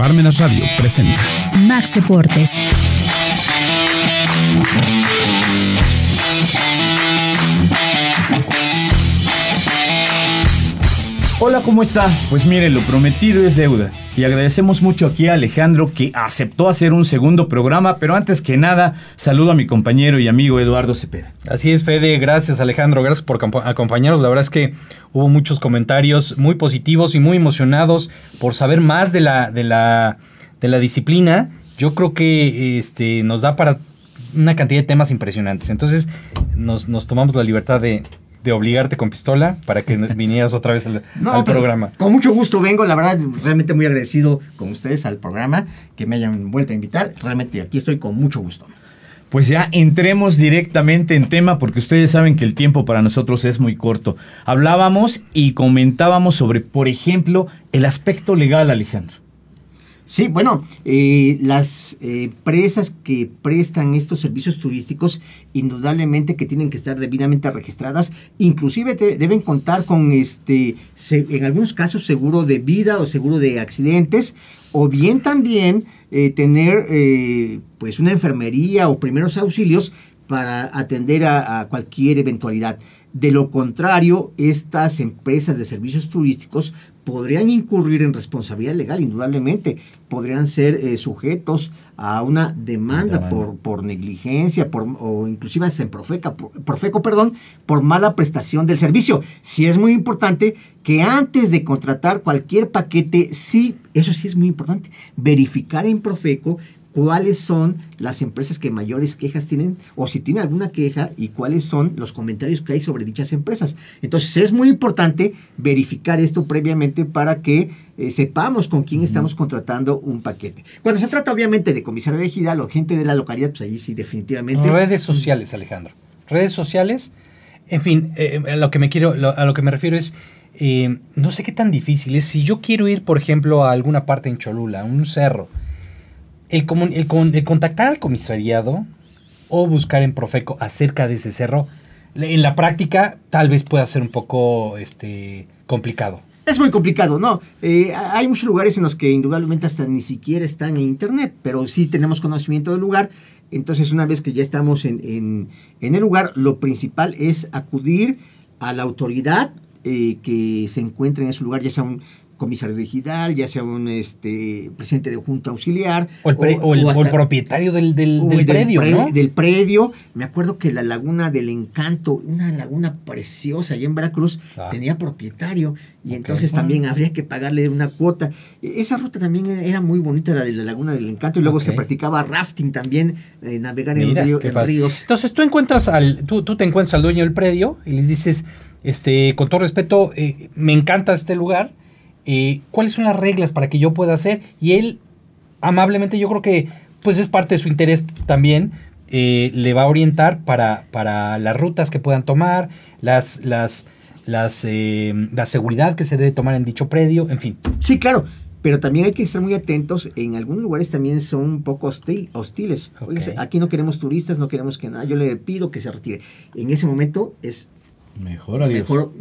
Parmenas Radio presenta Max Deportes. Hola, ¿cómo está? Pues mire, lo prometido es deuda. Y agradecemos mucho aquí a Alejandro que aceptó hacer un segundo programa, pero antes que nada, saludo a mi compañero y amigo Eduardo Cepeda. Así es, Fede, gracias Alejandro, gracias por acompañarnos. La verdad es que hubo muchos comentarios muy positivos y muy emocionados por saber más de la, de la, de la disciplina. Yo creo que este, nos da para una cantidad de temas impresionantes. Entonces nos, nos tomamos la libertad de, de obligarte con pistola para que vinieras otra vez al, programa. Con mucho gusto vengo, la verdad, realmente muy agradecido con ustedes al programa, que me hayan vuelto a invitar. Realmente aquí estoy con mucho gusto. Pues ya entremos directamente en tema porque ustedes saben que el tiempo para nosotros es muy corto. Hablábamos y comentábamos sobre, por ejemplo, el aspecto legal, Alejandro. Sí, bueno, eh, las eh, empresas que prestan estos servicios turísticos, indudablemente que tienen que estar debidamente registradas, inclusive deben contar con, este, en algunos casos, seguro de vida o seguro de accidentes, o bien también eh, tener pues una enfermería o primeros auxilios para atender a cualquier eventualidad. De lo contrario, estas empresas de servicios turísticos podrían incurrir en responsabilidad legal, indudablemente. Podrían ser eh, sujetos a una demanda por, por negligencia por, o inclusive en Profeca, Profeco, perdón, por mala prestación del servicio. Sí es muy importante que antes de contratar cualquier paquete, sí, eso sí es muy importante, verificar en Profeco cuáles son las empresas que mayores quejas tienen o si tiene alguna queja y cuáles son los comentarios que hay sobre dichas empresas. Entonces es muy importante verificar esto previamente para que eh, sepamos con quién estamos contratando un paquete. Cuando se trata obviamente de comisario de ejidal o gente de la localidad, pues ahí sí definitivamente. Redes sociales, Alejandro. Redes sociales, en fin, eh, a lo que me quiero, a lo que me refiero es eh, no sé qué tan difícil es. Si yo quiero ir, por ejemplo, a alguna parte en Cholula, a un cerro, el, el, contactar al comisariado o buscar en Profeco acerca de ese cerro, en la práctica tal vez pueda ser un poco este, complicado. Es muy complicado, ¿no? Eh, hay muchos lugares en los que indudablemente hasta ni siquiera están en internet, pero sí tenemos conocimiento del lugar. Entonces, una vez que ya estamos en, el lugar, lo principal es acudir a la autoridad eh, que se encuentre en ese lugar, ya sea un comisario digital, ya sea un este, presidente de junta auxiliar. O el, propietario del, predio, ¿no? Del predio. Me acuerdo que la Laguna del Encanto, una laguna preciosa allá en Veracruz, ah. tenía propietario y entonces también habría que pagarle una cuota. E, esa ruta también era muy bonita, la de la Laguna del Encanto, y luego se practicaba rafting también, eh, navegar en, ríos. Entonces tú encuentras al, tú, tú te encuentras al dueño del predio y le dices, este, con todo respeto, eh, me encanta este lugar eh, cuáles son las reglas para que yo pueda hacer. Y él, amablemente, yo creo que pues es parte de su interés también, eh, le va a orientar para, para las rutas que puedan tomar, las, las, las, eh, la seguridad que se debe tomar en dicho predio, en fin. Sí, claro. Pero también hay que estar muy atentos. En algunos lugares también son un poco hostil, hostiles. aquí no queremos turistas, no queremos que nada. Yo le pido que se retire. En ese momento es Mejor, adiós. Mejor,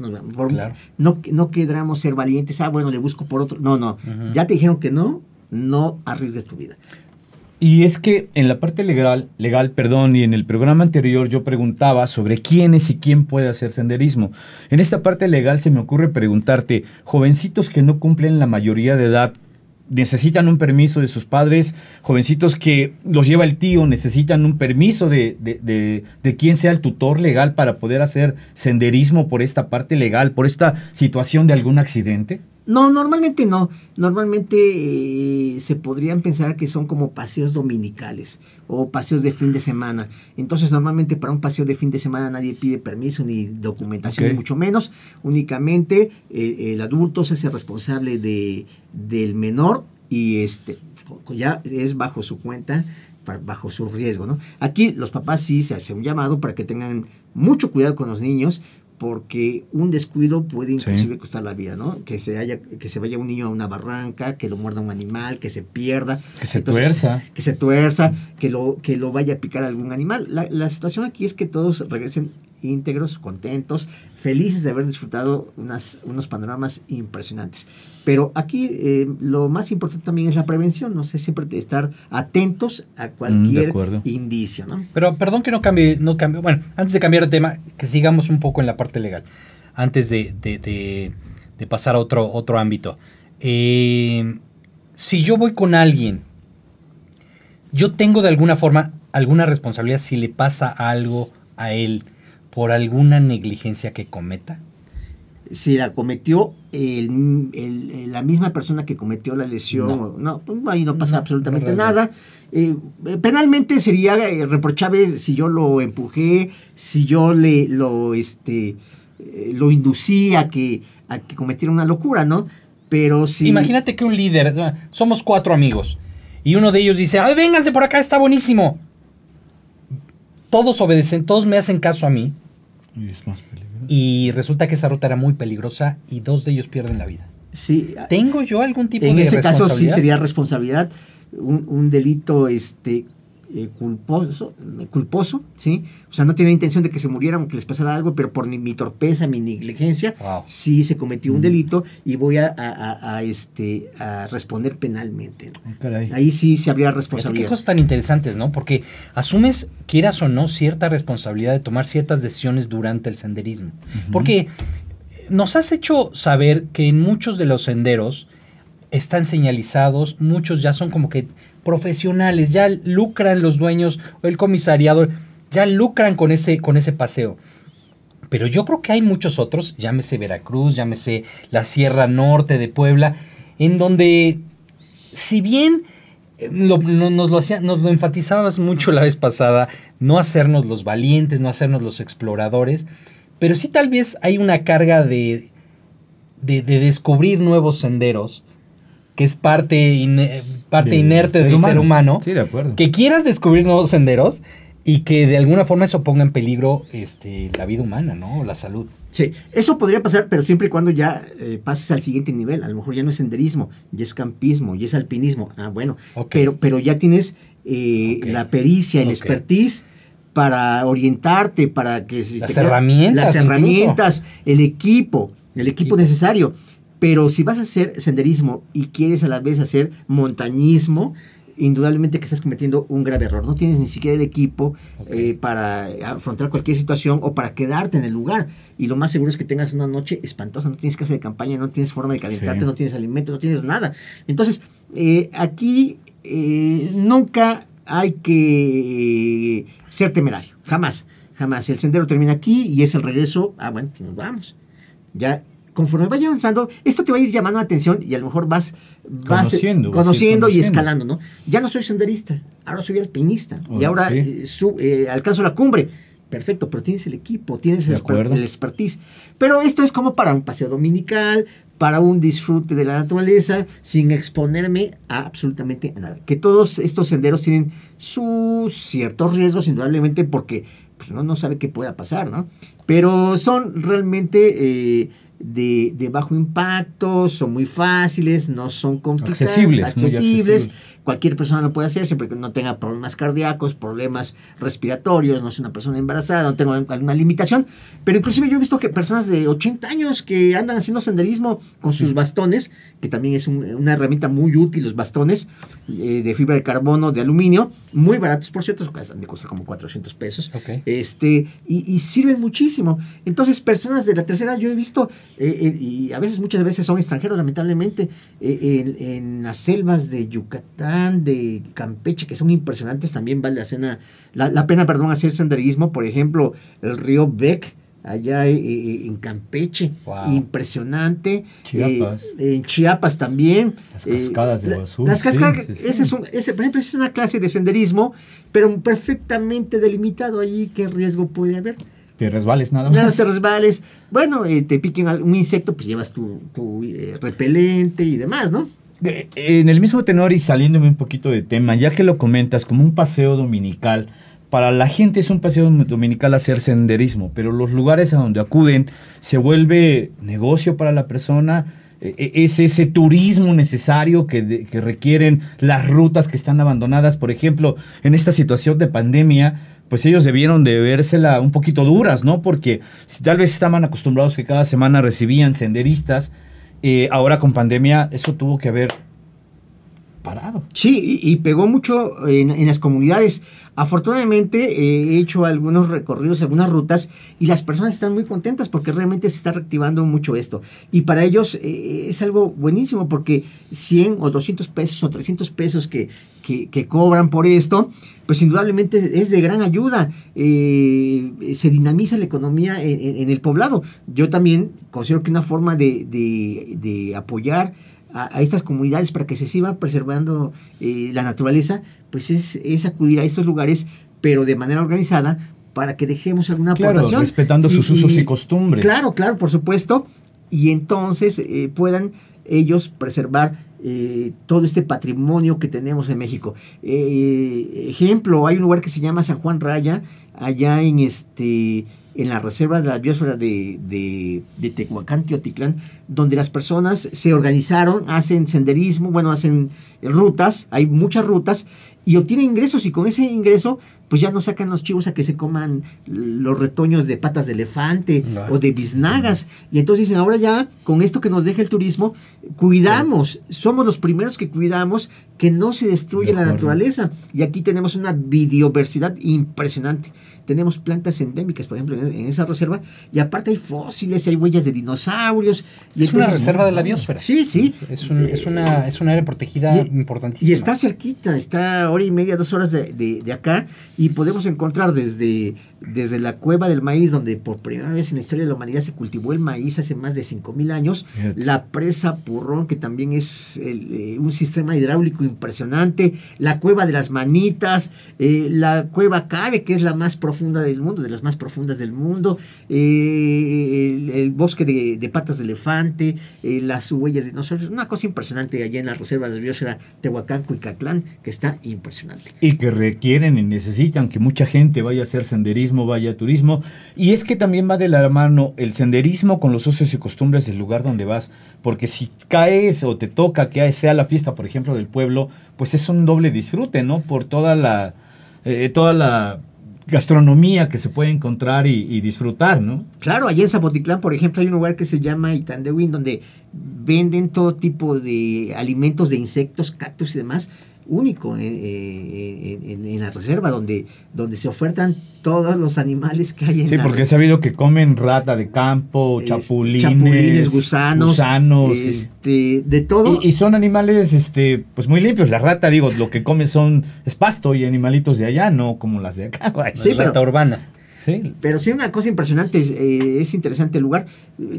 no, no queramos ser valientes, ah, bueno, le busco por otro. No, no. Ya te dijeron que no, no arriesgues tu vida. Y es que en la parte legal, legal, perdón, y en el programa anterior yo preguntaba sobre quiénes y quién puede hacer senderismo. En esta parte legal se me ocurre preguntarte, jovencitos que no cumplen la mayoría de edad, necesitan un permiso de sus padres, jovencitos que los lleva el tío, necesitan un permiso de, de, de, quien sea el tutor legal para poder hacer senderismo por esta parte legal, por esta situación de algún accidente? No, normalmente no. Normalmente eh, se podrían pensar que son como paseos dominicales o paseos de fin de semana. Entonces, normalmente para un paseo de fin de semana nadie pide permiso ni documentación, ni mucho menos. Únicamente eh, el adulto se hace responsable de, del menor y este ya es bajo su cuenta bajo su riesgo, ¿no? Aquí los papás sí se hace un llamado para que tengan mucho cuidado con los niños, porque un descuido puede inclusive costar la vida, ¿no? Que se haya, que se vaya un niño a una barranca, que lo muerda un animal, que se pierda, que se tuerza, que se tuerza, que lo, que lo vaya a picar algún animal. La, situación aquí es que todos regresen íntegros, contentos, felices de haber disfrutado unas, unos panoramas impresionantes. Pero aquí eh, lo más importante también es la prevención, no sé, siempre estar atentos a cualquier indicio, ¿no? Pero perdón que no cambie, no cambie, bueno, antes de cambiar de tema, que sigamos un poco en la parte legal, antes de, de, de, pasar a otro, otro ámbito. Eh, si yo voy con alguien, yo tengo de alguna forma alguna responsabilidad si le pasa algo a él por alguna negligencia que cometa? Si la cometió la misma persona que cometió la lesión, no, pues, ahí no pasa absolutamente nada. Eh, penalmente sería eh, reprochable si yo lo empujé, si yo le lo este eh, lo inducí a que, a que cometiera una locura, ¿no? Pero si. Imagínate que un líder, somos cuatro amigos, y uno de ellos dice, ¡ay, vénganse por acá, está buenísimo! todos obedecen, todos me hacen caso a mí. Y es más peligroso. Y resulta que esa ruta era muy peligrosa y dos de ellos pierden la vida. Sí. ¿Tengo yo algún tipo de En ese caso sí sería responsabilidad, un, un delito este, eh, culposo, culposo, ¿sí? O sea, no tiene intención de que se murieran o que les pasara algo, pero por mi torpeza, mi negligencia, sí se cometió un mm. delito y voy a, este, a responder penalmente. Ahí sí se habría responsabilidad. Qué cosas tan interesantes, ¿no? Porque asumes, quieras o no, cierta responsabilidad de tomar ciertas decisiones durante el senderismo. Porque nos has hecho saber que en muchos de los senderos están señalizados, muchos ya son como que profesionales, ya lucran los dueños o el comisariado, ya lucran con ese, con ese paseo. Pero yo creo que hay muchos otros, llámese Veracruz, llámese la Sierra Norte de Puebla, en donde, si bien eh, nos, lo nos lo enfatizabas mucho la vez pasada, no hacernos los valientes, no hacernos los exploradores, pero sí tal vez hay una carga de, de descubrir nuevos senderos, que es parte, parte inerte del ser humano, sí, de acuerdo. que quieras descubrir nuevos senderos y que de alguna forma eso ponga en peligro este, la vida humana, ¿no? La salud. Sí, eso podría pasar, pero siempre y cuando ya eh, pases al siguiente nivel. A lo mejor ya no es senderismo, ya es campismo, ya es alpinismo. Ah, bueno, pero, pero ya tienes eh, la pericia, el expertise para orientarte, para que... Las herramientas. Las herramientas, el equipo, el equipo necesario. Pero si vas a hacer senderismo y quieres a la vez hacer montañismo, indudablemente que estás cometiendo un grave error. No tienes ni siquiera el equipo eh, para afrontar cualquier situación o para quedarte en el lugar. Y lo más seguro es que tengas una noche espantosa. No tienes casa de campaña, no tienes forma de calentarte, no tienes alimento, no tienes nada. Entonces, eh, aquí eh, nunca hay que ser temerario. Jamás, jamás. El sendero termina aquí y es el regreso. Ah, bueno, pues nos vamos. Ya conforme vaya avanzando, esto te va a ir llamando la atención y a lo mejor vas, conociendo, y escalando, ¿no? Ya no soy senderista, ahora soy alpinista y ahora eh, eh, alcanzo la cumbre. Perfecto, pero tienes el equipo, tienes el, el, expertise. Pero esto es como para un paseo dominical, para un disfrute de la naturaleza, sin exponerme a absolutamente nada. Que todos estos senderos tienen sus ciertos riesgos, indudablemente, porque pues, uno no sabe qué pueda pasar, ¿no? Pero son realmente eh, de, bajo impacto, son muy fáciles, no son complicados, accesibles, accesibles. Cualquier persona lo puede hacer siempre que no tenga problemas cardíacos, problemas respiratorios, no es una persona embarazada, no tenga alguna limitación. Pero inclusive yo he visto que personas de 80 años que andan haciendo senderismo con sus bastones, que también es una herramienta muy útil, los bastones eh, de fibra de carbono, de aluminio, muy baratos, por cierto, de costar como 400 pesos. Este, y, y sirven muchísimo. Entonces, personas de la tercera, yo he visto eh, eh, y a veces, muchas veces son extranjeros, lamentablemente, eh, en, las selvas de Yucatán, de Campeche, que son impresionantes, también vale la, cena, la, pena perdón, hacer senderismo, por ejemplo, el río Beck, allá en Campeche, impresionante. Chiapas. en Chiapas también. Las cascadas de Basur. Las cascadas, ese es un, ese, por ejemplo, es una clase de senderismo, pero perfectamente delimitado allí qué riesgo puede haber. Te resbales nada más. Nada, te resbales. Bueno, eh, te piquen un insecto, pues llevas tu, eh, repelente y demás, ¿no? En el mismo tenor y saliéndome un poquito de tema, ya que lo comentas como un paseo dominical, para la gente es un paseo dominical hacer senderismo, pero los lugares a donde acuden se vuelve negocio para la persona, e, e, es ese turismo necesario que, que requieren las rutas que están abandonadas. Por ejemplo, en esta situación de pandemia, pues ellos debieron de vérsela un poquito duras, ¿no? Porque si tal vez estaban acostumbrados que cada semana recibían senderistas, eh, ahora con pandemia eso tuvo que haber Sí, y, pegó mucho en, las comunidades. Afortunadamente eh, he hecho algunos recorridos, algunas rutas, y las personas están muy contentas porque realmente se está reactivando mucho esto. Y para ellos eh, es algo buenísimo porque 100 o 200 pesos o 300 pesos que, que, cobran por esto, pues indudablemente es de gran ayuda. Eh, se dinamiza la economía en, el poblado. Yo también considero que una forma de, de apoyar a, estas comunidades para que se siga preservando eh, la naturaleza, pues es, acudir a estos lugares, pero de manera organizada, para que dejemos alguna claro, aportación. Respetando sus usos y costumbres. Claro, claro, por supuesto. Y entonces eh, puedan ellos preservar eh, todo este patrimonio que tenemos en México. ejemplo, hay un lugar que se llama San Juan Raya, allá en este en la reserva de la biosfera de, de, de Tehuacán, Teotitlán, donde las personas se organizaron, hacen senderismo, bueno, hacen rutas, hay muchas rutas, y obtienen ingresos, y con ese ingreso, pues ya no sacan los chivos a que se coman los retoños de patas de elefante o de biznagas. Y entonces dicen, ahora ya, con esto que nos deja el turismo, cuidamos, somos los primeros que cuidamos que no se destruya la naturaleza. Y aquí tenemos una biodiversidad impresionante tenemos plantas endémicas, por ejemplo, en, esa reserva, y aparte hay fósiles, hay huellas de dinosaurios. Y es una reserva de la biosfera. Sí, sí. Es, un, es, una, es área protegida importantísima. Y está cerquita, está hora y media, dos horas de, de, acá, y podemos encontrar desde, desde la cueva del maíz, donde por primera vez en la historia de la humanidad se cultivó el maíz hace más de 5.000 años, la presa Purrón, que también es eh, un sistema hidráulico impresionante, la cueva de las manitas, eh, la cueva Cabe, que es la más profunda del mundo, de las más profundas del mundo, eh, el, bosque de, patas de elefante, eh, las huellas de dinosaurios, una cosa impresionante allá en la reserva de biosfera Tehuacán, Cuicatlán, que está impresionante. Y que requieren y necesitan que mucha gente vaya a hacer senderismo, vaya a turismo, y es que también va de la mano el senderismo con los usos y costumbres del lugar donde vas, porque si caes o te toca que sea la fiesta, por ejemplo, del pueblo, pues es un doble disfrute, ¿no? Por toda la, eh, toda la gastronomía que se puede encontrar y, disfrutar, ¿no? Claro, allá en Zapotitlán, por ejemplo, hay un lugar que se llama Itandewin, donde venden todo tipo de alimentos de insectos, cactus y demás, único en, la reserva, donde, donde se ofertan todos los animales que hay en Sí, porque he sabido que comen rata de campo, chapulines, chapulines gusanos, gusanos este, de todo. Y, son animales este, pues muy limpios. La rata, digo, lo que come son es pasto y animalitos de allá, no como las de acá. Sí, rata urbana. Sí. Pero sí, una cosa impresionante, eh, es, interesante el lugar.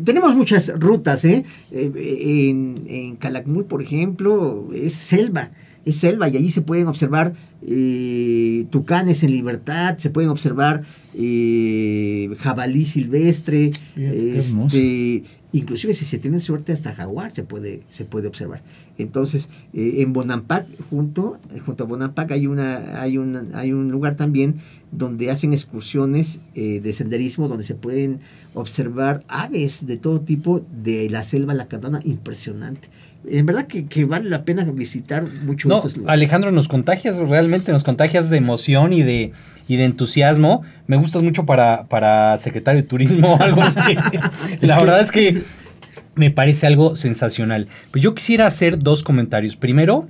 Tenemos muchas rutas, ¿eh? eh en, en Calakmul, por ejemplo, es selva es selva y allí se pueden observar eh, tucanes en libertad, se pueden observar eh, jabalí silvestre, este, inclusive si se tiene suerte hasta jaguar se puede, se puede observar. Entonces, eh, en Bonampak, junto, junto a Bonampak hay, una, hay, hay un lugar también donde hacen excursiones de senderismo, donde se pueden observar aves de todo tipo de la selva lacandona, impresionante en verdad que, vale la pena visitar mucho estos lugares. Alejandro, nos contagias realmente, nos contagias de emoción y de, y de entusiasmo. Me gustas mucho para, para secretario de turismo o algo así. la verdad es que me parece algo sensacional. Pues yo quisiera hacer dos comentarios. Primero,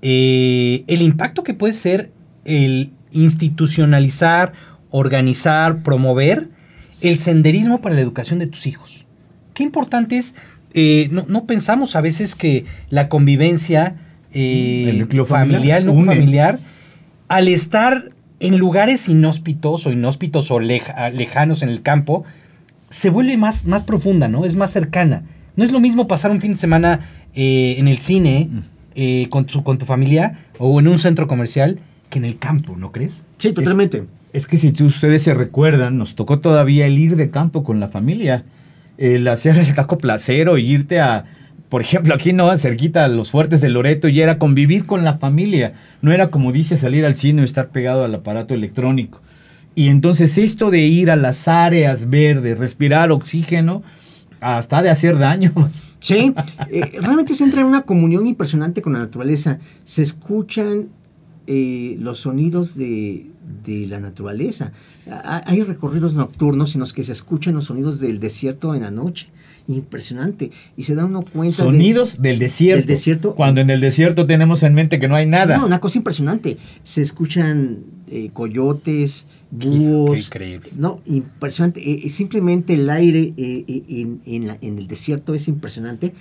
eh, el impacto que puede ser el institucionalizar, organizar, promover el senderismo para la educación de tus hijos. Qué importante es eh, no, pensamos a veces que la convivencia eh, familiar, no familiar, al estar en lugares inhóspitos o inhóspitos o lejanos en el campo, se vuelve más, más profunda, ¿no? Es más cercana. No es lo mismo pasar un fin de semana eh, en el cine con, tu, con tu familia o en un centro comercial que en el campo, ¿no crees? Sí, totalmente. Es, es que si ustedes se recuerdan, nos tocó todavía el ir de campo con la familia el hacer el taco placero y irte a, por ejemplo, aquí no, cerquita a los fuertes de Loreto, y era convivir con la familia. No era como dice salir al cine o estar pegado al aparato electrónico. Y entonces esto de ir a las áreas verdes, respirar oxígeno, hasta de hacer daño. Sí, eh, realmente se entra en una comunión impresionante con la naturaleza. Se escuchan eh, los sonidos de, de la naturaleza. Ha- Hay recorridos nocturnos en los que se escuchan los sonidos del desierto en la noche. Impresionante. Y se da uno cuenta de- Sonidos del desierto. Del desierto. Cuando en el desierto tenemos en mente que no hay nada. No, una cosa impresionante. Se escuchan eh, coyotes, Qué búhos. increíble. No, impresionante. Eh, eh, simplemente el aire eh, en, en la- en el desierto es impresionante.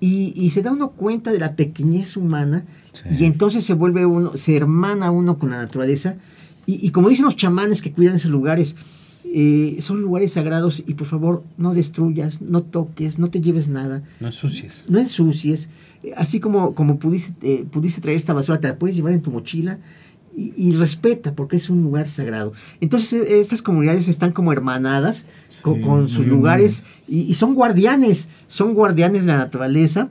Y, y se da uno cuenta de la pequeñez humana Sí. y entonces se vuelve uno, se hermana uno con la naturaleza. Y, y como dicen los chamanes que cuidan esos lugares, eh, son lugares sagrados y por favor no destruyas, no toques, no te lleves nada No ensucies. no ensucies, así como, como pudiste, eh, pudiste traer esta basura, te la puedes llevar en tu mochila y, y respeta porque es un lugar sagrado. Entonces eh, estas comunidades están como hermanadas Sí, con, sus lugares y, y son guardianes, son guardianes de la naturaleza,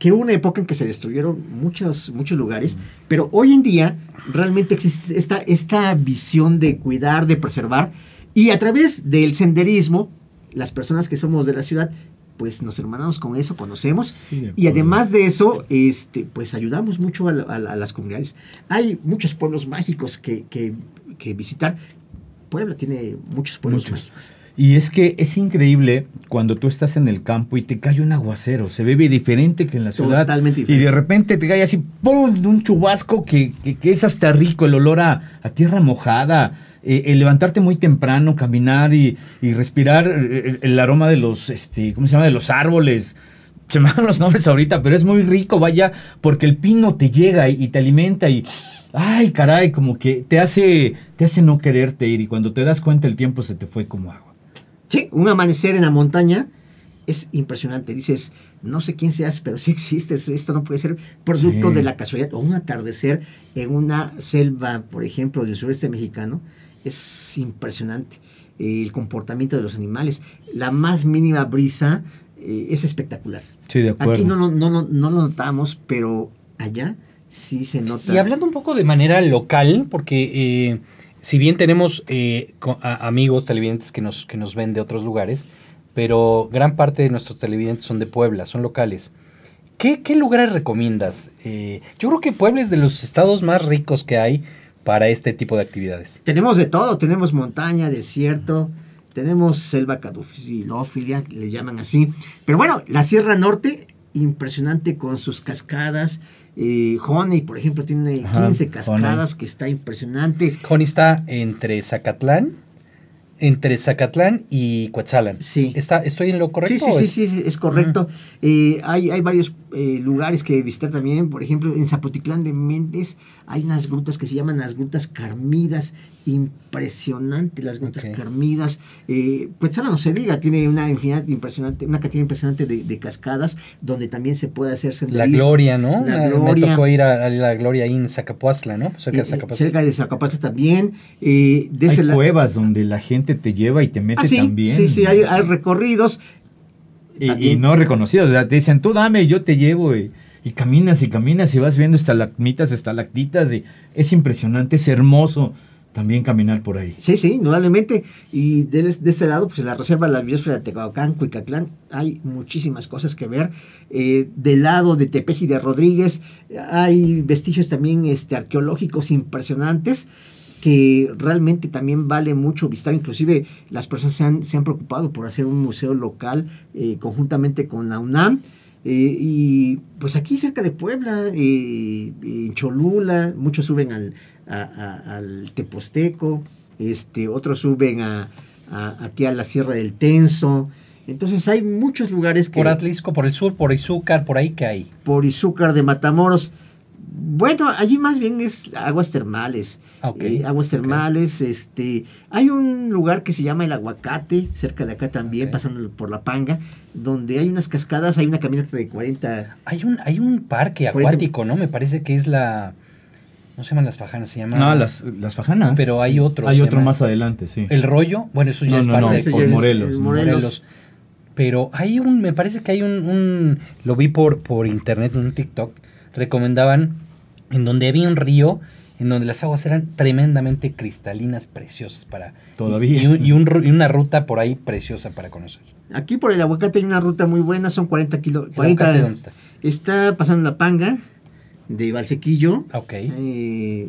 que hubo una época en que se destruyeron muchos, muchos lugares, pero hoy en día realmente existe esta, esta visión de cuidar, de preservar, y a través del senderismo, las personas que somos de la ciudad, pues nos hermanamos con eso, conocemos, Sí, y además de eso, este, pues ayudamos mucho a, a la- a las comunidades. Hay muchos pueblos mágicos que, que- que visitar. Puebla tiene muchos pueblos Muchos. mágicos. Y es que es increíble cuando tú estás en el campo y te cae un aguacero. Se bebe diferente que en la ciudad. Totalmente Y diferente. de repente te cae así, ¡pum! un chubasco que, que- que es hasta rico, el olor a, a tierra mojada. eh, el levantarte muy temprano, caminar y, y respirar eh, el, el aroma de los, este, ¿cómo se llama? De los árboles. Se me van los nombres ahorita, pero es muy rico, vaya, porque el pino te llega y, y te alimenta y, ay, caray, como que te hace, te hace no quererte ir y cuando te das cuenta el tiempo se te fue como agua. Sí, un amanecer en la montaña es impresionante. Dices, no sé quién seas, pero sí existes. Esto no puede ser producto Sí. de la casualidad. O un atardecer en una selva, por ejemplo, del sureste mexicano. Es impresionante. Eh, el comportamiento de los animales. La más mínima brisa eh, es espectacular. Sí, de acuerdo. Aquí no, lo- no, no, no lo notamos, pero allá sí se nota. Y hablando un poco de manera local, porque eh, si bien tenemos eh, amigos televidentes que nos, que nos ven de otros lugares, pero gran parte de nuestros televidentes son de Puebla, son locales. ¿Qué, qué lugares recomiendas? Eh, yo creo que Puebla es de los estados más ricos que hay para este tipo de actividades. Tenemos de todo, tenemos montaña, desierto, tenemos selva cadufilófilia, le llaman así. Pero bueno, la Sierra Norte, impresionante con sus cascadas. Eh, Honey, por ejemplo, tiene Ajá, 15 cascadas, que está impresionante. Connie está entre Zacatlán, entre Zacatlán y Cuetzalan. Sí. Está, ¿Estoy en lo correcto? Sí, sí, es- sí, sí, es correcto. Eh, hay, hay varios eh, lugares que visitar también. Por ejemplo, en Zapotitlán de Méndez hay unas grutas que se llaman las grutas carmidas. Impresionante las grutas Ok. carmidas. Eh, no se diga, tiene una infinidad impresionante, una cantidad impresionante de, de cascadas donde también se puede hacer La senderismo. Gloria, ¿no? La Gloria. Me tocó ir a, a la Gloria ahí en Zacapuastla, ¿no? Cerca de eh, Zacapuastla. cerca de Zacapastla también. Eh, de Hay este la- cuevas donde la gente te lleva y te mete Ah, sí, también. sí, sí, hay, hay recorridos. Y, no reconocidos. O sea, te dicen, tú dame, yo te llevo. Y, y caminas y caminas y vas viendo estalagmitas, estalactitas. Y es impresionante, es hermoso también caminar por ahí. Sí, sí, indudablemente. Y de, de este lado, pues en la Reserva de la Biosfera de Tecoacán, Cuicatlán, hay muchísimas cosas que ver. Eh, del lado de Tepeji de Rodríguez, hay vestigios también este, arqueológicos impresionantes que realmente también vale mucho visitar. Inclusive las personas se han, se han preocupado por hacer un museo local eh, conjuntamente con la UNAM. Eh, y pues aquí cerca de Puebla, eh, en Cholula, muchos suben al, a- a- al Teposteco, este, otros suben a, a- aquí a la Sierra del Tenso. Entonces hay muchos lugares que Por Atlisco, por el sur, por Izúcar, por ahí que hay. por Izúcar de Matamoros. Bueno, allí más bien es aguas termales. Ah, ok, Eh, aguas termales, este, hay un lugar que se llama el Aguacate, cerca de acá también, pasando por La Panga, donde hay unas cascadas, hay una caminata de 40 Hay un, hay un parque acuático, ¿no? Me parece que es la. No se llaman las fajanas, se llama. No, las, las fajanas. Pero hay otro. Hay otro llama- más adelante, sí. El rollo, bueno, eso ya No, es no, parte no, de por Morelos. es Morelos. Morelos. Pero hay un, me parece que hay un, un- lo vi por, por internet, en un TikTok, recomendaban en donde había un río, en donde las aguas eran tremendamente cristalinas, preciosas para... Todavía. Y, un- y un ru- y una ruta por ahí preciosa para conocer. Aquí por el Aguacate hay una ruta muy buena, son 40 kilos. ¿El 40, aguacate dónde está? Está pasando La Panga, de Valsequillo. Ok. Eh,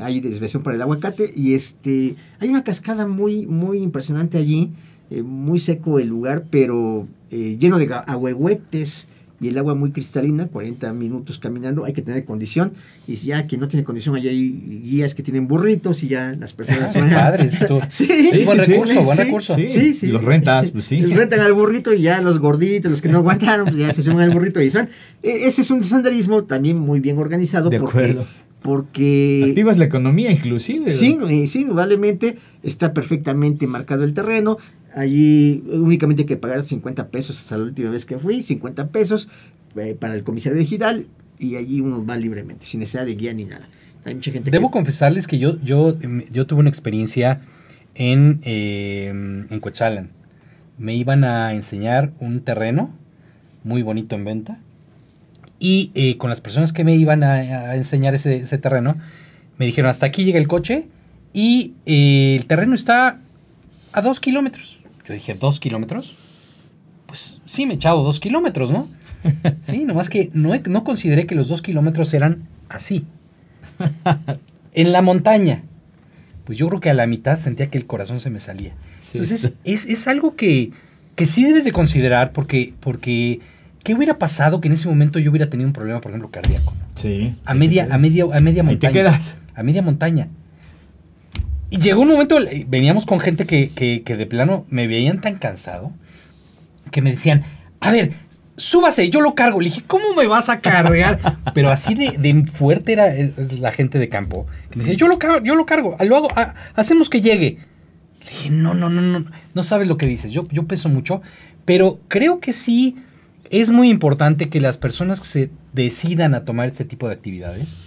hay desviación para el aguacate y este hay una cascada muy muy impresionante allí, eh, muy seco el lugar, pero eh, lleno de ahuehuetes y el agua muy cristalina, 40 minutos caminando, hay que tener condición y si ya quien no tiene condición, allá hay guías que tienen burritos y ya las personas Qué padre esto. Sí, Sí, buen recurso, buen sí, recurso. Sí, sí, sí. Los rentas, pues sí. Les rentan al burrito y ya los gorditos, los que no aguantaron, pues ya se suben al burrito y son. e- Ese es un senderismo también muy bien organizado De porque, acuerdo. porque Activas la economía inclusive. Sí, sí, indudablemente está perfectamente marcado el terreno. Allí únicamente hay que pagar 50 pesos hasta la última vez que fui, 50 pesos eh, para el comisario de Gidal y allí uno va libremente, sin necesidad de guía ni nada. Hay mucha gente Debo que... confesarles que yo, yo, em, yo tuve una experiencia en, eh, en. Me iban a enseñar un terreno muy bonito en venta. Y eh, con las personas que me iban a, a enseñar ese, ese terreno, me dijeron, hasta aquí llega el coche y eh, el terreno está a dos kilómetros. Yo dije, ¿dos kilómetros? Pues sí, me he echado dos kilómetros, ¿no? Sí, nomás que no, no consideré que los dos kilómetros eran así. En la montaña. Pues yo creo que a la mitad sentía que el corazón se me salía. Sí, Entonces, es, es algo que, que sí debes de considerar porque, porque ¿qué hubiera pasado que en ese momento yo hubiera tenido un problema, por ejemplo, cardíaco? ¿no? Sí. A media, a media, a media montaña. te quedas. A media montaña. Y llegó un momento, eh, veníamos con gente que, que, que de plano me veían tan cansado que me decían, a ver, súbase, yo lo cargo. Le dije, ¿cómo me vas a cargar? Pero así de, de fuerte era eh, la gente de campo. Que me decía, yo lo cargo, yo lo cargo, lo hago, hacemos que llegue. Le dije, no, no, no, no, no sabes lo que dices. Yo, yo peso mucho, pero creo que sí es muy importante que las personas que se decidan a tomar este tipo de actividades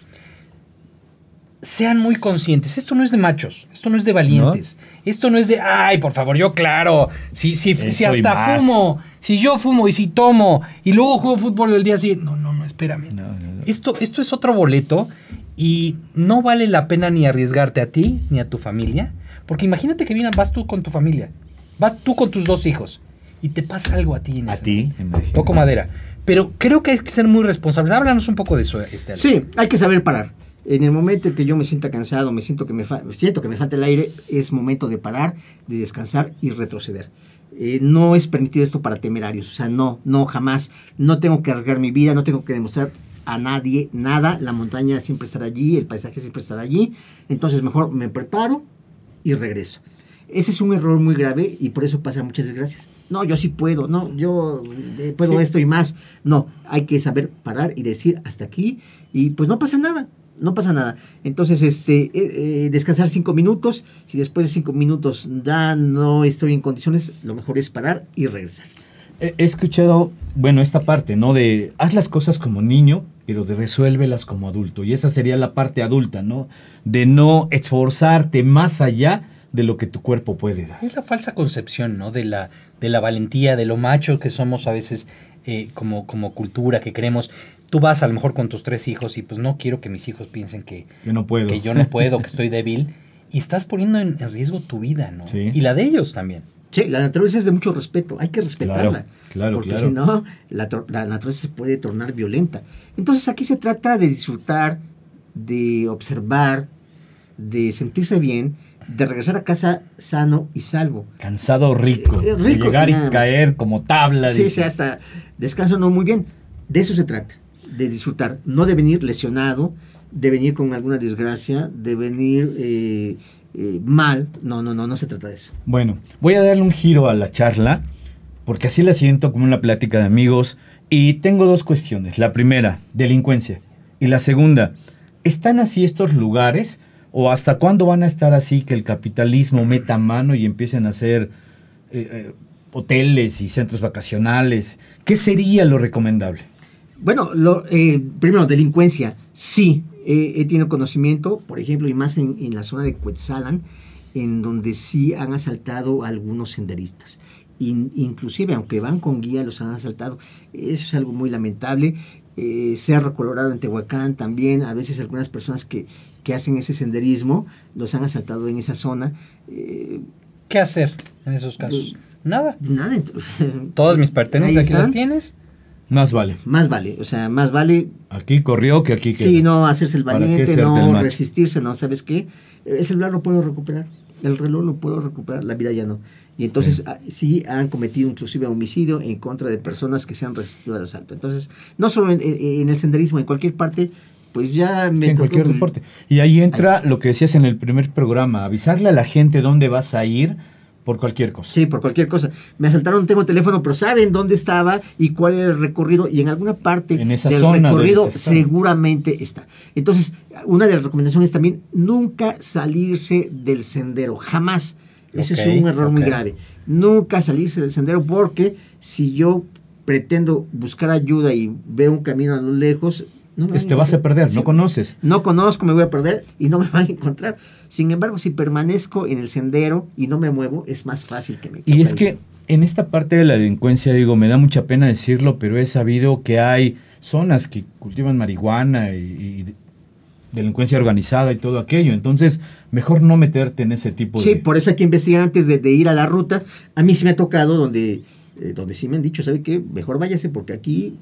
sean muy conscientes. Esto no es de machos, esto no es de valientes, esto no es de, ay, por favor, yo claro, si, si, si Eso hasta fumo, si yo fumo y si tomo y luego juego fútbol el día siguiente. No, no, no, espérame. No, no, no. Esto, esto es otro boleto y no vale la pena ni arriesgarte a ti ni a tu familia, porque imagínate que vienes, vas tú con tu familia, vas tú con tus dos hijos y te pasa algo a ti en A ti. Toco madera. Pero creo que hay que ser muy responsables. Háblanos un poco de eso, este Alex. Sí, hay que saber parar. En el momento en que yo me sienta cansado, me siento que me, siento que me falta el aire, es momento de parar, de descansar y retroceder. Eh, no es permitido esto para temerarios, o sea, no, no, jamás. No tengo que arriesgar mi vida, no tengo que demostrar a nadie nada. La montaña siempre estará allí, el paisaje siempre estará allí. Entonces, mejor me preparo y regreso. Ese es un error muy grave y por eso pasa muchas desgracias. No, yo sí puedo, no, yo eh, puedo Sí. esto y más. No, hay que saber parar y decir hasta aquí y pues no pasa nada, no pasa nada. Entonces, este, eh, eh, descansar cinco minutos. Si después de cinco minutos ya no estoy en condiciones, lo mejor es parar y regresar. He escuchado, bueno, esta parte, ¿no? De haz las cosas como niño, pero de resuélvelas como adulto. Y esa sería la parte adulta, ¿no? De no esforzarte más allá de lo que tu cuerpo puede dar. Es la falsa concepción, ¿no? De la, de la valentía, de lo macho que somos a veces eh, como, como cultura, que creemos. Tú vas a lo mejor con tus tres hijos y pues no quiero que mis hijos piensen que, Yo no puedo. que yo no puedo, que estoy débil. Y estás poniendo en, en riesgo tu vida, ¿no? Sí. Y la de ellos también. Sí, la naturaleza es de mucho respeto, hay que respetarla. Claro, claro, porque claro. si no, la, la naturaleza se puede tornar violenta. Entonces aquí se trata de disfrutar, de observar, de sentirse bien, de regresar a casa sano y salvo. Cansado rico. Eh, de rico, llegar y caer como tabla. Sí, dice. sí, hasta descanso no muy bien. De eso se trata, de disfrutar, no de venir lesionado, de venir con alguna desgracia, de venir eh, eh, mal. No, no, no, no se trata de eso. Bueno, voy a darle un giro a la charla, porque así la siento como una plática de amigos. Y tengo dos cuestiones. La primera, delincuencia. Y la segunda, ¿están así estos lugares? ¿O hasta cuándo van a estar así que el capitalismo meta mano y empiecen a hacer eh, hoteles y centros vacacionales? ¿Qué sería lo recomendable? Bueno, lo, eh, primero, delincuencia. Sí, eh, he tenido conocimiento, por ejemplo, y más en, en la zona de Cuetzalan, en donde sí han asaltado a algunos senderistas. In- inclusive, aunque van con guía, los han asaltado. Eso es algo muy lamentable. Eh, Cerro Colorado en Tehuacán también, a veces algunas personas que, que hacen ese senderismo los han asaltado en esa zona. Eh, ¿Qué hacer en esos casos? Nada. nada. Todas mis pertenencias aquí las tienes. Más vale. Más vale, o sea, más vale Aquí corrió que aquí quedó. Sí, no hacerse el ¿Para qué valiente, el no resistirse, no, ¿sabes qué? El celular lo puedo recuperar, el reloj lo puedo recuperar, la vida ya no. Y entonces Sí. ah, sí han cometido inclusive homicidio en contra de personas que se han resistido al asalto. Entonces, no solo en, el senderismo, en cualquier parte, pues ya me Sí, en cualquier deporte. Y ahí entra Ahí lo que decías en el primer programa, avisarle a la gente dónde vas a ir por cualquier cosa. Sí, por cualquier cosa. Me asaltaron, tengo teléfono, pero saben dónde estaba y cuál era el recorrido. Y en alguna parte En esa del zona recorrido seguramente está. Entonces, una de las recomendaciones también, nunca salirse del sendero, jamás. Ese es un error muy grave. Nunca salirse del sendero porque si yo pretendo buscar ayuda y veo un camino a lo lejos, no me Pues te vas a perder, Sí, no conoces. no conozco, me voy a perder y no me van a encontrar. Sin embargo, si permanezco en el sendero y no me muevo, es más fácil que me Y es que en esta parte de la delincuencia, digo, me da mucha pena decirlo, pero he sabido que hay zonas que cultivan marihuana y, y delincuencia organizada y todo aquello. Entonces, mejor no meterte en ese tipo Sí, de... por eso hay que investigar antes de, de ir a la ruta. A mí sí me ha tocado donde, eh, donde sí me han dicho, ¿sabe qué? Mejor váyase porque aquí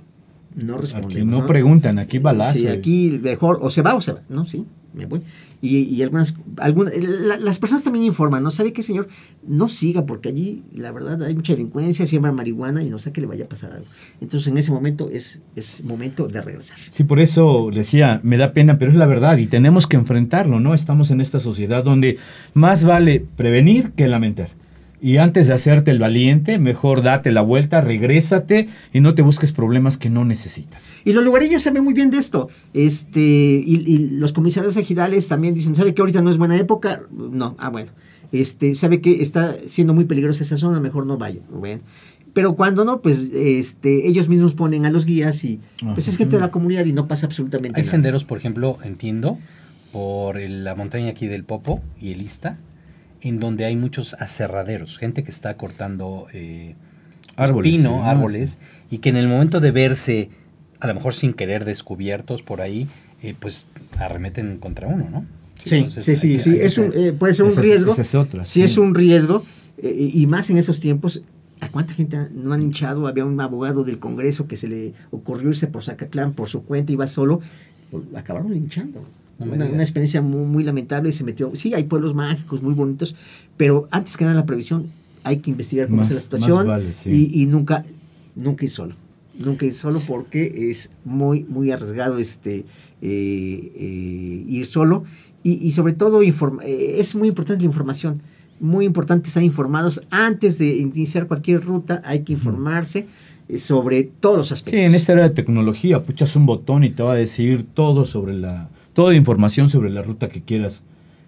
no respondemos. Aquí no preguntan, aquí balazo. Sí, aquí mejor, o se va o se va, ¿no? Sí, me voy. Y, y algunas, algunas la- las personas también informan, ¿no? ¿Sabe qué, señor? No siga porque allí, la verdad, hay mucha delincuencia, siembra marihuana y no sé que le vaya a pasar algo. Entonces, en ese momento es, es momento de regresar. Sí, por eso decía, me da pena, pero es la verdad y tenemos que enfrentarlo, ¿no? Estamos en esta sociedad donde más vale prevenir que lamentar. Y antes de hacerte el valiente, mejor date la vuelta, regrésate y no te busques problemas que no necesitas. Y los lugareños saben muy bien de esto. Este, y, y los comisarios ejidales también dicen, ¿sabe que ahorita no es buena época? No, ah, bueno. Este, ¿sabe que está siendo muy peligrosa esa zona? Mejor no vaya. Bueno. Pero cuando no, pues este, ellos mismos ponen a los guías y pues es gente de la comunidad y no pasa absolutamente Hay nada. senderos, por ejemplo, entiendo, por el- la montaña aquí del Popo y el Ista, en donde hay muchos aserraderos, gente que está cortando eh, Árboles, pino, árboles, y que en el momento de verse, a lo mejor sin querer descubiertos por ahí, eh, pues arremeten contra uno, ¿no? Sí, Entonces, sí, sí, que- sí, que es un, eh, puede ser un riesgo. esa es otra, Sí, sí. es un riesgo. eh, y más en esos tiempos, ¿a cuánta gente no han hinchado? Había un abogado del Congreso que se le ocurrió irse por Zacatlán por su cuenta, iba solo, lo acabaron linchando. Una, una experiencia muy, muy lamentable, se metió. Sí, hay pueblos mágicos muy bonitos, pero antes que nada la previsión, hay que investigar cómo Más- es la situación vale, sí. y, y nunca, nunca ir solo. Nunca ir solo porque es muy, muy arriesgado este eh, eh, ir solo y, y sobre todo eh, es muy importante la información. Muy importante estar informados antes de iniciar cualquier ruta. Hay que informarse sobre todos los Sí, aspectos. en esta era de tecnología, puchas un botón y te va a decir todo sobre la, toda información sobre la ruta que quieras,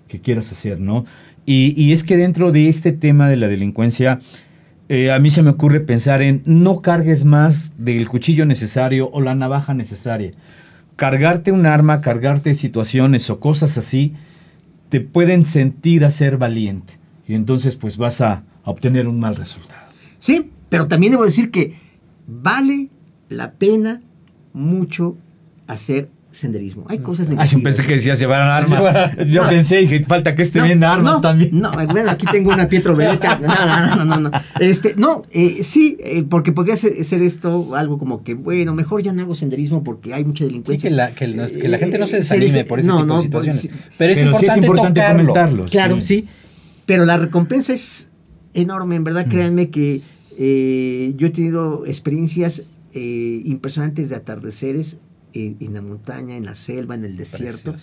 que quieras hacer, ¿no? Y, y es que dentro de este tema de la delincuencia, eh, a mí se me ocurre pensar en no cargues más del cuchillo necesario o la navaja necesaria. Cargarte un arma, cargarte situaciones o cosas así, te pueden sentir a ser valiente. Y entonces pues vas a obtener un mal resultado. Sí, pero también debo decir que vale la pena mucho hacer senderismo. Hay cosas Ay, yo negativas. pensé que decías llevar armas. Yo No. pensé, dije, falta que esté No, bien armas no, también. No, bueno, aquí tengo una Pietro Beretta. No, no, no, no, no. Este, no, eh, sí, eh, porque podría ser, ser esto algo como que, bueno, mejor ya no hago senderismo porque hay mucha Sí, delincuencia. que la, que, el- que la gente no se Eh, desanime dice- por ese no, tipo no, de situaciones. pues, sí. pero es Pero sí importante, es importante tocarlo. comentarlo. Claro, sí. sí. Pero la recompensa es enorme, en Mm. verdad, créanme que eh, yo he tenido experiencias eh, impresionantes de atardeceres en, en la montaña, en la selva, en el desierto,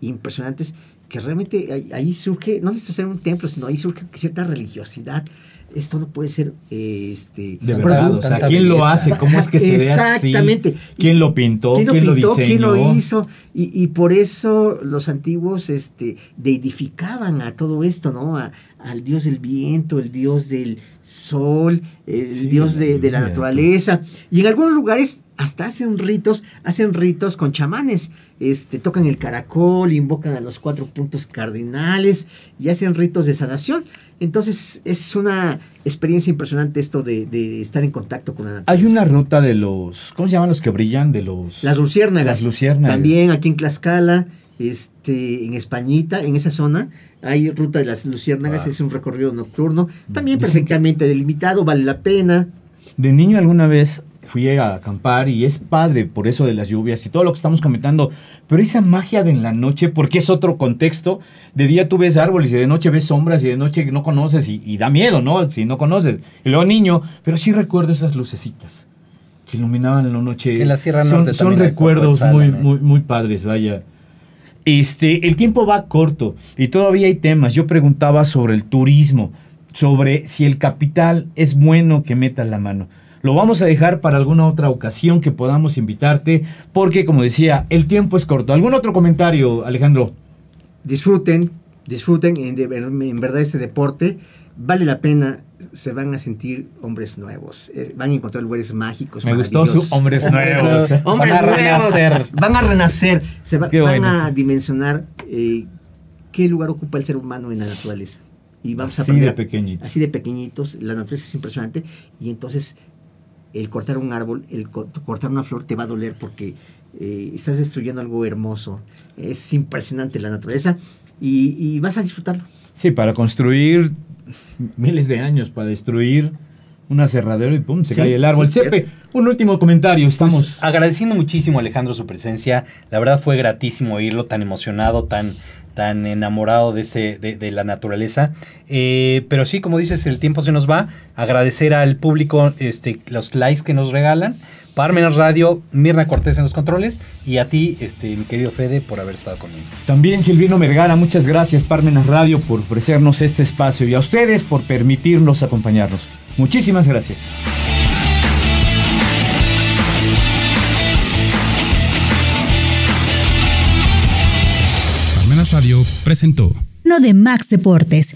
impresionantes, que realmente ahí, ahí surge, no necesito ser un templo, sino ahí surge cierta religiosidad. Esto no puede ser este De verdad, o sea, ¿quién lo hace? ¿Cómo es que se ve así? Exactamente. ¿Quién lo pintó? ¿Quién, ¿Quién lo pintó? lo diseñó? ¿Quién lo hizo? Y, y por eso los antiguos este, deidificaban a todo esto, ¿no? A- al dios del viento, el dios del sol, el Sí, dios de, de la naturaleza. Y en algunos lugares hasta hacen ritos, hacen ritos con chamanes. Este, tocan el caracol, invocan a los cuatro puntos cardinales y hacen ritos de sanación. Entonces es una experiencia impresionante esto de, de estar en contacto con la naturaleza. Hay una ruta de los, ¿cómo se llaman los que brillan? De los... Las luciérnagas. Las luciérnagas. También aquí en Tlaxcala, este, en Españita, en esa zona, hay ruta de las luciérnagas, Ah. es un recorrido nocturno, también Dicen perfectamente delimitado, vale la pena. De niño alguna vez fui a acampar y es padre por eso de las lluvias y todo lo que estamos comentando, pero esa magia de en la noche, porque es otro contexto, de día tú ves árboles y de noche ves sombras y de noche no conoces y, da miedo, ¿no? Si no conoces. Y luego niño, pero sí recuerdo esas lucecitas que iluminaban en la noche. En la Sierra Norte Son, son recuerdos muy, muy, muy padres, vaya. Este, el tiempo va corto y todavía hay temas. Yo preguntaba sobre el turismo, sobre si el capital es bueno que metas la mano. Lo vamos a dejar para alguna otra ocasión que podamos invitarte, porque como decía, el tiempo es corto. ¿Algún otro comentario, Alejandro? Disfruten, disfruten en, en verdad ese deporte. Vale la pena, se van a sentir hombres nuevos. Eh, van a encontrar lugares mágicos. Me gustó su hombres nuevos. van a renacer. Van a renacer. Se van a dimensionar eh, qué lugar ocupa el ser humano en la naturaleza. Y vamos así de pequeñitos. Así de pequeñitos. La naturaleza es impresionante. Y entonces el cortar un árbol, el cortar una flor te va a doler porque eh, estás destruyendo algo hermoso. Es impresionante la naturaleza y, vas a disfrutarlo. Sí, para construir miles de años, para destruir un aserradero y pum, se cae el árbol. Sepe, un último comentario, estamos... Pues, agradeciendo muchísimo Alejandro su presencia, la verdad fue gratísimo oírlo tan emocionado, tan tan enamorado de, ese, de, la naturaleza. Eh, pero sí, como dices, el tiempo se nos va. Agradecer al público este, los likes que nos regalan. Parmenas Radio, Mirna Cortés en los controles y a ti, este, mi querido Fede, por haber estado conmigo. También Silvino Vergara, muchas gracias Parmenas Radio por ofrecernos este espacio y a ustedes por permitirnos acompañarnos. Muchísimas gracias. Radio presentó. No de Max Deportes